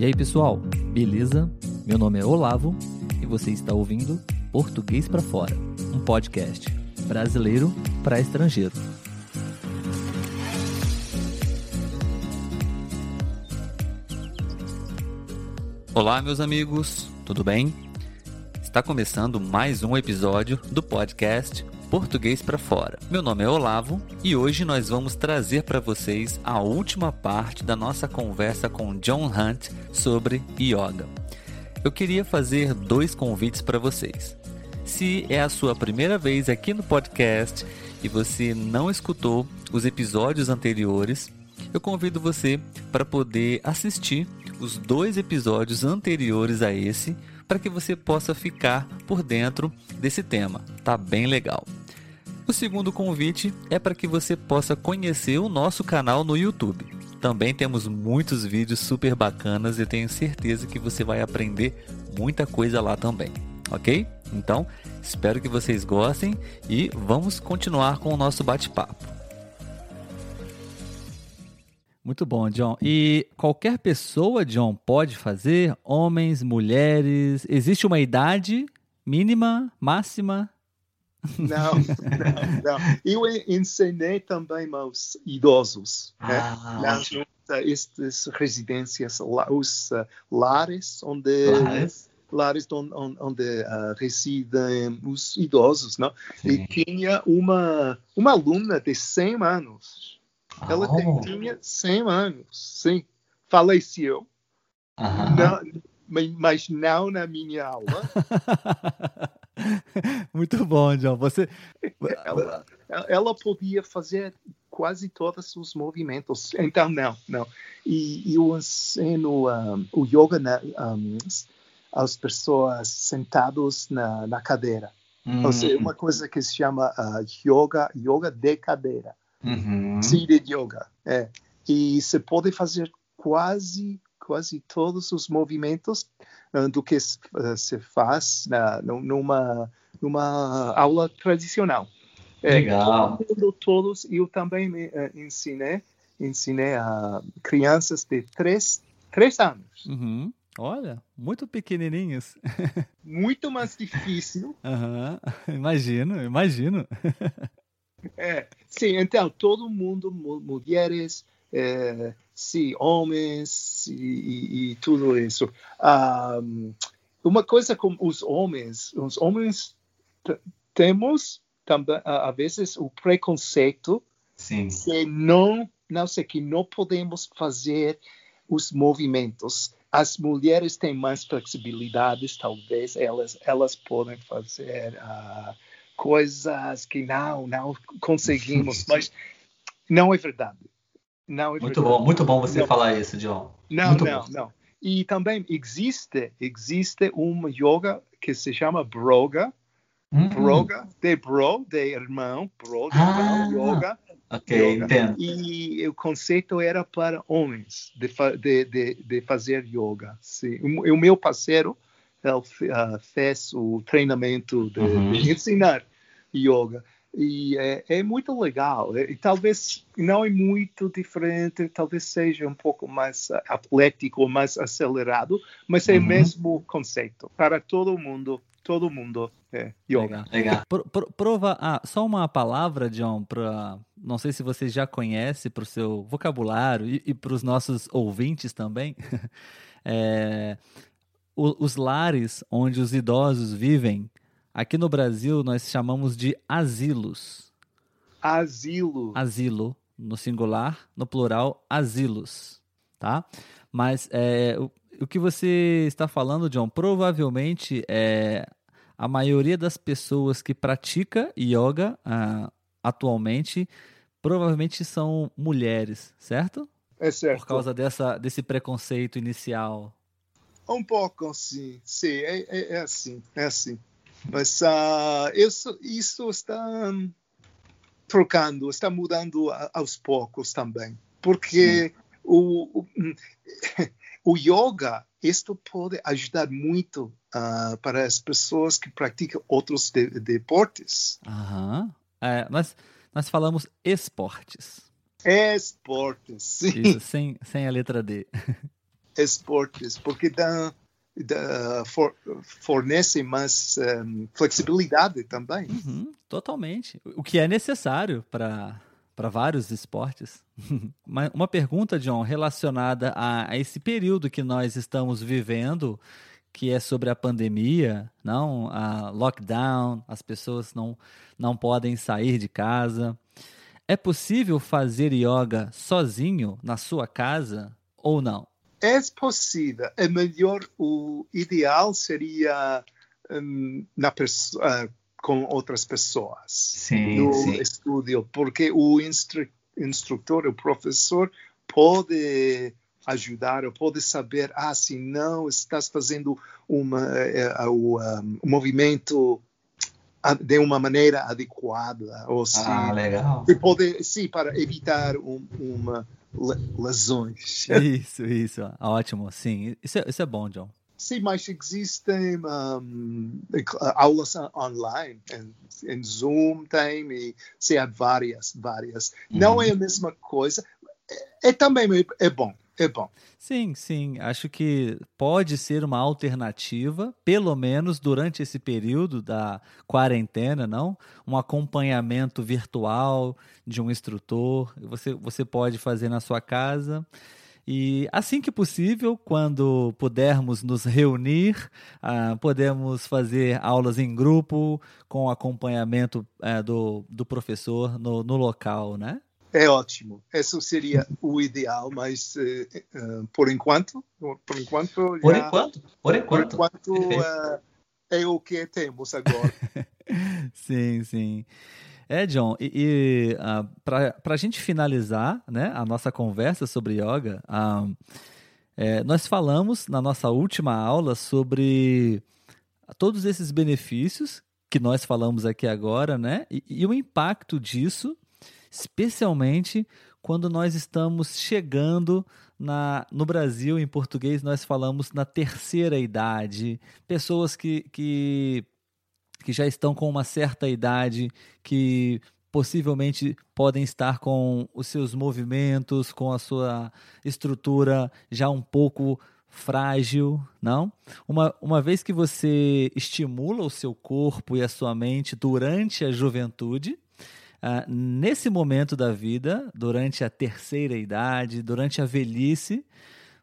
E aí, pessoal, beleza? Meu nome é Olavo e você está ouvindo Português para Fora, um podcast brasileiro para estrangeiro. Olá, meus amigos, tudo bem? Está começando mais um episódio do podcast Português para Fora. Meu nome é Olavo e hoje nós vamos trazer para vocês a última parte da nossa conversa com John Hunt sobre yoga. Eu queria fazer dois convites para vocês. Se é a sua primeira vez aqui no podcast e você não escutou os episódios anteriores, eu convido você para poder assistir os dois episódios anteriores a esse para que você possa ficar por dentro desse tema. Tá bem legal. O segundo convite é para que você possa conhecer o nosso canal no YouTube. Também temos muitos vídeos super bacanas e tenho certeza que você vai aprender muita coisa lá também, ok? Então, espero que vocês gostem e vamos continuar com o nosso bate-papo. Muito bom, John. E qualquer pessoa, John, pode fazer? Homens, mulheres? Existe uma idade mínima, máxima? Não, não, não. Eu ensinei também aos idosos, né? ah, né? estas residências, os uh, lares onde lares, lares onde, onde uh, residem os idosos, não? Sim. E tinha uma uma aluna de 100 anos. Ela oh. tinha 100 anos, sim. Faleceu. -huh. não, mas não na minha aula. Muito bom, John. Você... Ela, ela, podia fazer quase todos os movimentos. Então, não, não. E eu ensino um, o yoga na, um, às pessoas sentadas na, na cadeira. Uhum. Ou seja, uma coisa que se chama uh, yoga, yoga de cadeira. Uhum. Seated yoga. É. E você pode fazer quase quase todos os movimentos uh, do que uh, se faz na, numa, numa aula tradicional. É, Legal. É, todos, eu também me, uh, ensinei, ensinei a crianças de três, três anos. Uhum. Olha, muito pequenininhos. muito mais difícil. Uhum. Imagino, imagino. é, sim, então todo mundo, mulheres, é, sim, homens e, e, tudo isso. Um, uma coisa com os homens, os homens temos também a vezes o preconceito sim. que não, não sei que não podemos fazer os movimentos. As mulheres têm mais flexibilidades, talvez elas elas podem fazer uh, coisas que não não conseguimos, mas não é verdade não, é muito bom, muito bom você não. falar isso, John. Não, muito não, bom. não. E também existe, existe uma yoga que se chama Broga. Hum. Broga, de bro, de irmão, bro, de ah, irmão, yoga. Ok, yoga. entendo. E o conceito era para homens de, de, de, de fazer yoga. Sim. O, o meu parceiro ele, uh, fez o treinamento de, uhum. de ensinar yoga e é, é, muito legal. E talvez não é muito diferente, talvez seja um pouco mais atlético, mais acelerado, mas é uhum. o mesmo conceito para todo mundo. Todo mundo é yoga. Legal. legal. Pro, pro, prova, ah, só uma palavra, John, para não sei se você já conhece para o seu vocabulário e, e para os nossos ouvintes também. é, os lares onde os idosos vivem Aqui no Brasil nós chamamos de asilos. Asilo. Asilo, no singular, no plural, asilos, tá? Mas é, o, o que você está falando, John, provavelmente é a maioria das pessoas que pratica yoga uh, atualmente provavelmente são mulheres, certo? É certo. Por causa dessa, desse preconceito inicial. Um pouco, sim. Sim, é, é, é assim, é assim. Mas uh, isso, isso está trocando, está mudando aos poucos também. Porque o, o, o, yoga, isto pode ajudar muito uh, para as pessoas que praticam outros de, deportes. Uhum. É, nós, nós falamos esportes. Esportes, sim. Isso, sem, sem a letra D. esportes, porque dá, dá for, fornece mais um, flexibilidade também. Uhum, totalmente. O que é necessário para para vários esportes. Uma pergunta, John, relacionada a, a, esse período que nós estamos vivendo, que é sobre a pandemia, não a lockdown, as pessoas não, não podem sair de casa. É possível fazer yoga sozinho na sua casa ou não? É possível. É melhor, o ideal seria um, na uh, com outras pessoas sim, no sim. estúdio, porque o instru instrutor, o professor, pode ajudar ou pode saber, ah, se não estás fazendo uma, uh, um, um movimento de uma maneira adequada ou se, ah, legal. se pode sim para evitar um, uma lesões isso isso. Ótimo sim. Isso é, isso é bom John. Sim, mas existem um, aulas online, em, em, Zoom tem, e se há várias, várias. Uhum. Não é a mesma coisa, é, é também é bom, é bom. Sim, sim. Acho que pode ser uma alternativa, pelo menos durante esse período da quarentena, não? Um acompanhamento virtual de um instrutor. Você, você pode fazer na sua casa. E assim que possível, quando pudermos nos reunir, uh, podemos fazer aulas em grupo com acompanhamento uh, do, do professor no, no local, né? É ótimo. Isso seria o ideal, mas uh, por enquanto, por enquanto, já, por enquanto, por enquanto, por enquanto é o que temos agora. sim, sim. É, John, e, e uh, ah, para a gente finalizar né, a nossa conversa sobre yoga, uh, é, nós falamos na nossa última aula sobre todos esses benefícios que nós falamos aqui agora, né? E, e o impacto disso, especialmente quando nós estamos chegando na, no Brasil, em português, nós falamos na terceira idade, pessoas que, que que já estão com uma certa idade, que possivelmente podem estar com os seus movimentos, com a sua estrutura já um pouco frágil, não? Uma, uma vez que você estimula o seu corpo e a sua mente durante a juventude, uh, nesse momento da vida, durante a terceira idade, durante a velhice,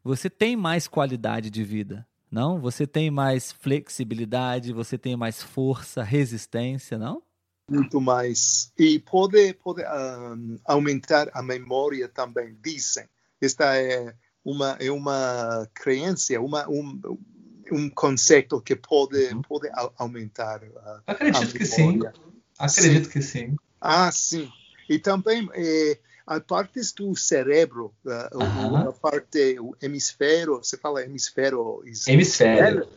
você tem mais qualidade de vida. Não? Você tem mais flexibilidade, você tem mais força, resistência, não? Muito mais. E pode, pode um, aumentar a memória também, dizem. Esta é uma, é uma crença, uma, um, um conceito que pode, uhum. pode aumentar a, Acredito a que sim. Acredito sim. que sim. Ah, sim. E também é, há partes do cérebro, uh, a parte, o hemisfério, você fala hemisfério... Hemisfério,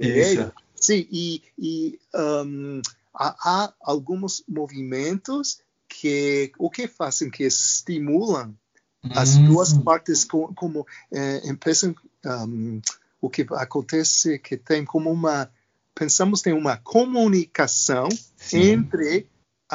isso. Sim, e, e um, há, há, alguns movimentos que o que fazem que estimulam as hum. duas partes como, como é, um, o que acontece que tem como uma pensamos tem uma comunicação Sim. entre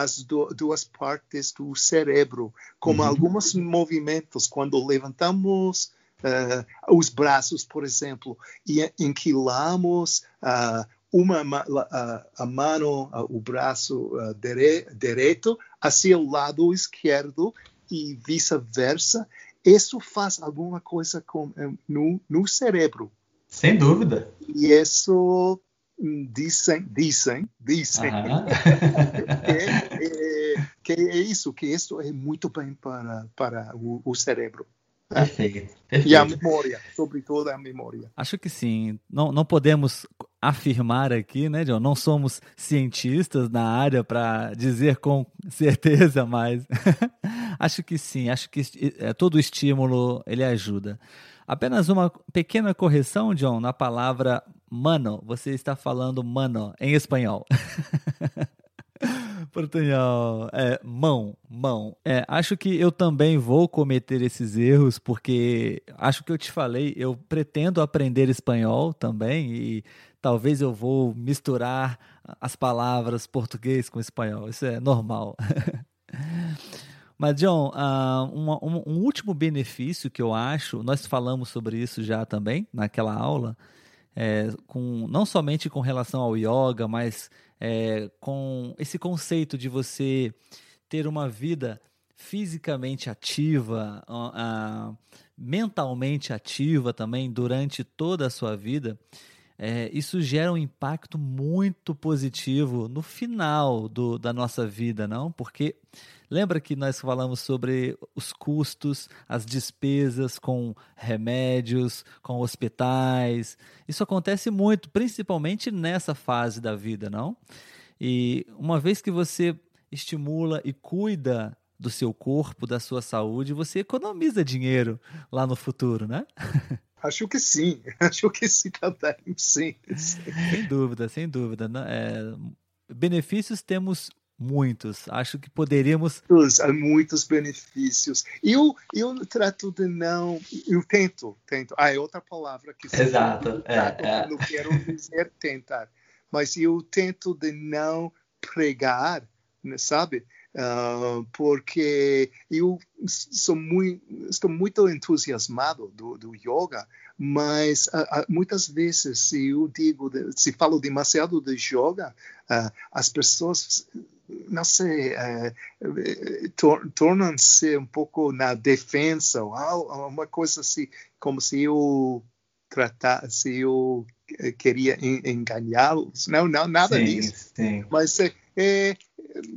as do, duas partes do cérebro, como uhum. alguns movimentos, quando levantamos uh, os braços, por exemplo, e enquilamos uh, uma uh, a mão, o braço dire, direito hacia o lado esquerdo e vice-versa, isso faz alguma coisa com, eh, no, no cérebro. Sem dúvida. E isso dizem, dizem, dizem que, é, que, é, isso, que isso é muito bem para, para o, o cérebro. Né? Perfeito, perfeito. E a memória, sobretudo a memória. Acho que sim. Não, não podemos afirmar aqui, né, John? Não somos cientistas na área para dizer com certeza, mas acho que sim. Acho que é, todo estímulo ele ajuda. Apenas uma pequena correção, John, na palavra mano. Você está falando mano em espanhol. Portunhol, é, mão, mão. É, acho que eu também vou cometer esses erros, porque acho que eu te falei, eu pretendo aprender espanhol também e talvez eu vou misturar as palavras português com espanhol. Isso é normal. Mas, John, uh, uma, um, um, último benefício que eu acho, nós falamos sobre isso já também naquela aula, é, com, não somente com relação ao yoga, mas é, com esse conceito de você ter uma vida fisicamente ativa, uh, mentalmente ativa também durante toda a sua vida é, isso gera um impacto muito positivo no final do, da nossa vida, não? Porque lembra que nós falamos sobre os custos, as despesas com remédios, com hospitais. Isso acontece muito, principalmente nessa fase da vida, não? E uma vez que você estimula e cuida do seu corpo, da sua saúde, você economiza dinheiro lá no futuro, né? Acho que sim, acho que sim também, sim. Sem dúvida, sem dúvida. Né? É, benefícios temos muitos. Acho que poderíamos. Há muitos benefícios. Eu, eu trato de não. Eu tento, tento. Ah, é outra palavra que. Exato. É, é. Não quero dizer tentar, mas eu tento de não pregar, né, sabe? Uh, porque eu sou muito, estou muito entusiasmado do, do yoga, mas uh, uh, muitas vezes se eu digo, se falo demasiado de yoga, as pessoas não sei, tor tornam-se um pouco na defesa, uma coisa assim, como se eu tratar, se eu queria enganá-los, não, não, nada sim, disso. Sim. Mas é, é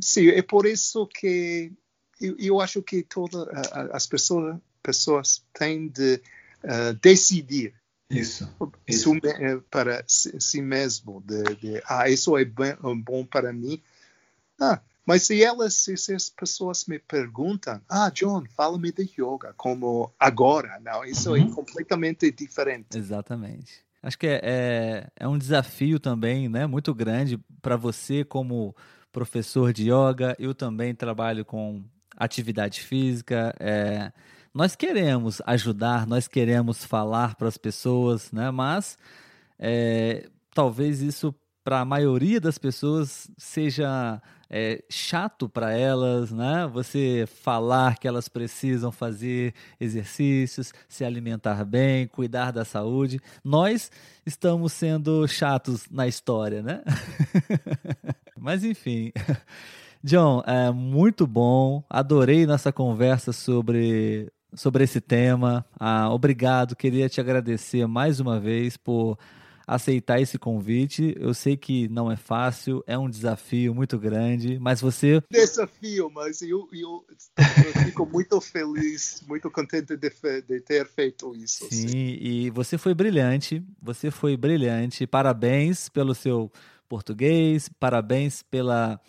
sim, é por isso que eu, eu acho que todas as pessoas, pessoas têm de uh, decidir isso, isso. Eh, para si, si mesmo, de, de, ah, isso é bem, bom para mim. Ah, mas se elas, se, se, as pessoas me perguntam, ah, John, fala-me de yoga, como agora, não, isso é uhum. é completamente diferente. Exatamente. Acho que é, é, é um desafio também, né, muito grande para você como professor de yoga, eu também trabalho com atividade física. É, nós queremos ajudar, nós queremos falar para as pessoas, né? mas é, talvez isso para a maioria das pessoas seja é, chato para elas, né? Você falar que elas precisam fazer exercícios, se alimentar bem, cuidar da saúde. Nós estamos sendo chatos na história, né? Mas enfim. John, é muito bom. Adorei nossa conversa sobre, sobre esse tema. Ah, obrigado. Queria te agradecer mais uma vez por aceitar esse convite. Eu sei que não é fácil, é um desafio muito grande, mas você. Desafio, mas eu, eu, eu fico muito feliz, muito contente de, de ter feito isso. Sim, sim, e você foi brilhante, você foi brilhante. Parabéns pelo seu português, parabéns pela,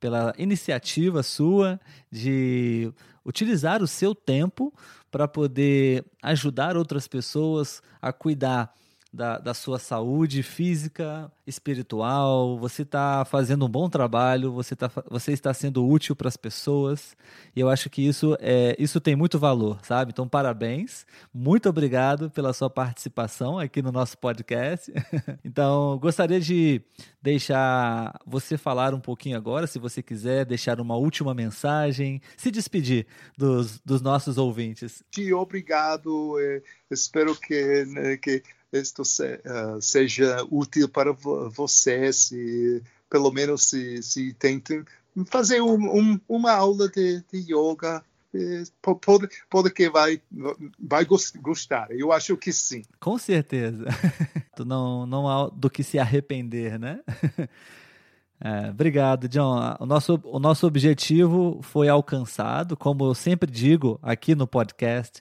pela iniciativa sua de utilizar o seu tempo para poder ajudar outras pessoas a cuidar da, da sua saúde física, espiritual, você está fazendo um bom trabalho, você, tá, você está sendo útil para as pessoas, e eu acho que isso, é, isso tem muito valor, sabe? Então, parabéns, muito obrigado pela sua participação aqui no nosso podcast. então, gostaria de deixar você falar um pouquinho agora, se você quiser, deixar uma última mensagem, se despedir dos, dos nossos ouvintes. Obrigado, eh, espero que, né, que isto se, uh, seja útil para vo você, pelo menos se, se tentem fazer um, um, uma aula de, de yoga eh, pode, pode que vai, vai gostar. Eu acho que sim. Com certeza. não, não há do que se arrepender, né? É, obrigado, John. O nosso, o nosso objetivo foi alcançado, como eu sempre digo aqui no podcast.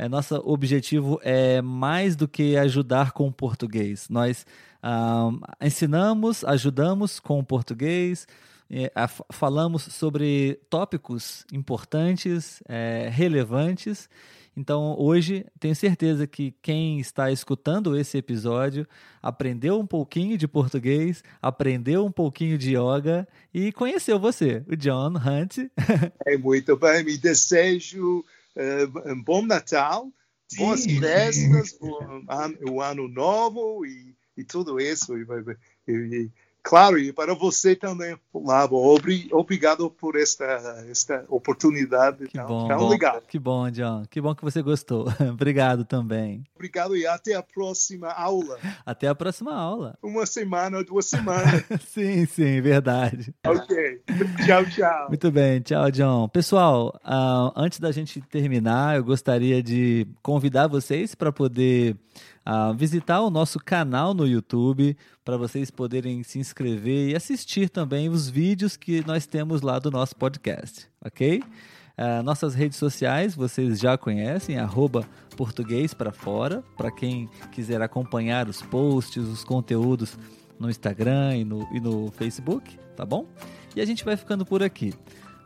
É, nosso objetivo é mais do que ajudar com o português. Nós um, ensinamos, ajudamos com o português, é, a, falamos sobre tópicos importantes, é, relevantes. Então, hoje, tenho certeza que quem está escutando esse episódio aprendeu um pouquinho de português, aprendeu um pouquinho de yoga e conheceu você, o John Hunt. É muito bem, me desejo uh, um bom Natal, boas festas, o ano novo e, e tudo isso. E, e, Claro, e para você também, Lavo. Obrigado por esta, esta oportunidade. Que bom, tão legal. Que bom, John. Que bom que você gostou. Obrigado também. Obrigado e até a próxima aula. Até a próxima aula. Uma semana, duas semanas. sim, sim, verdade. Ok. Tchau, tchau. Muito bem, tchau, John. Pessoal, uh, antes da gente terminar, eu gostaria de convidar vocês para poder a visitar o nosso canal no YouTube para vocês poderem se inscrever e assistir também os vídeos que nós temos lá do nosso podcast, ok? Uh, nossas redes sociais vocês já conhecem, arroba português para fora, para quem quiser acompanhar os posts, os conteúdos no Instagram e no, e no Facebook, tá bom? E a gente vai ficando por aqui.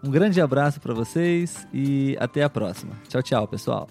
Um grande abraço para vocês e até a próxima. Tchau, tchau, pessoal.